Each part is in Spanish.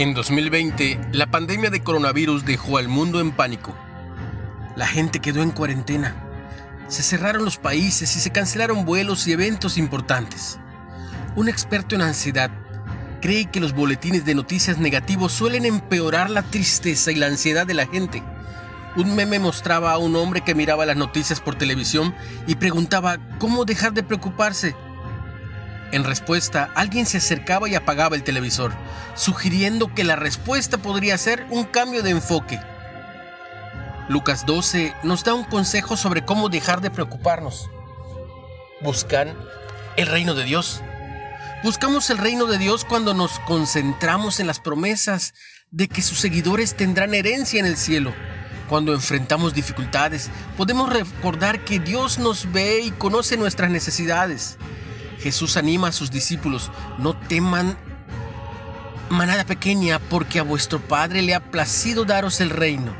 En 2020, la pandemia de coronavirus dejó al mundo en pánico. La gente quedó en cuarentena. Se cerraron los países y se cancelaron vuelos y eventos importantes. Un experto en ansiedad cree que los boletines de noticias negativos suelen empeorar la tristeza y la ansiedad de la gente. Un meme mostraba a un hombre que miraba las noticias por televisión y preguntaba cómo dejar de preocuparse en respuesta, alguien se acercaba y apagaba el televisor, sugiriendo que la respuesta podría ser un cambio de enfoque. Lucas 12 nos da un consejo sobre cómo dejar de preocuparnos. Buscan el reino de Dios. Buscamos el reino de Dios cuando nos concentramos en las promesas de que sus seguidores tendrán herencia en el cielo. Cuando enfrentamos dificultades, podemos recordar que Dios nos ve y conoce nuestras necesidades. Jesús anima a sus discípulos, no teman manada pequeña, porque a vuestro Padre le ha placido daros el reino.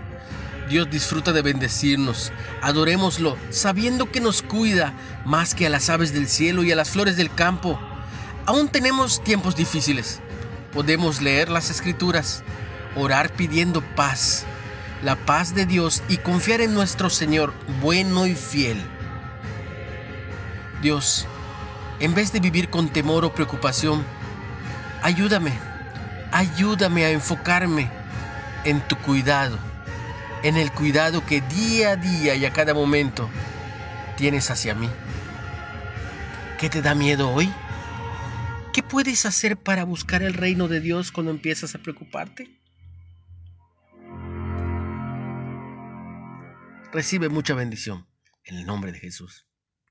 Dios disfruta de bendecirnos, adorémoslo, sabiendo que nos cuida más que a las aves del cielo y a las flores del campo. Aún tenemos tiempos difíciles. Podemos leer las escrituras, orar pidiendo paz, la paz de Dios y confiar en nuestro Señor bueno y fiel. Dios, en vez de vivir con temor o preocupación, ayúdame, ayúdame a enfocarme en tu cuidado, en el cuidado que día a día y a cada momento tienes hacia mí. ¿Qué te da miedo hoy? ¿Qué puedes hacer para buscar el reino de Dios cuando empiezas a preocuparte? Recibe mucha bendición en el nombre de Jesús.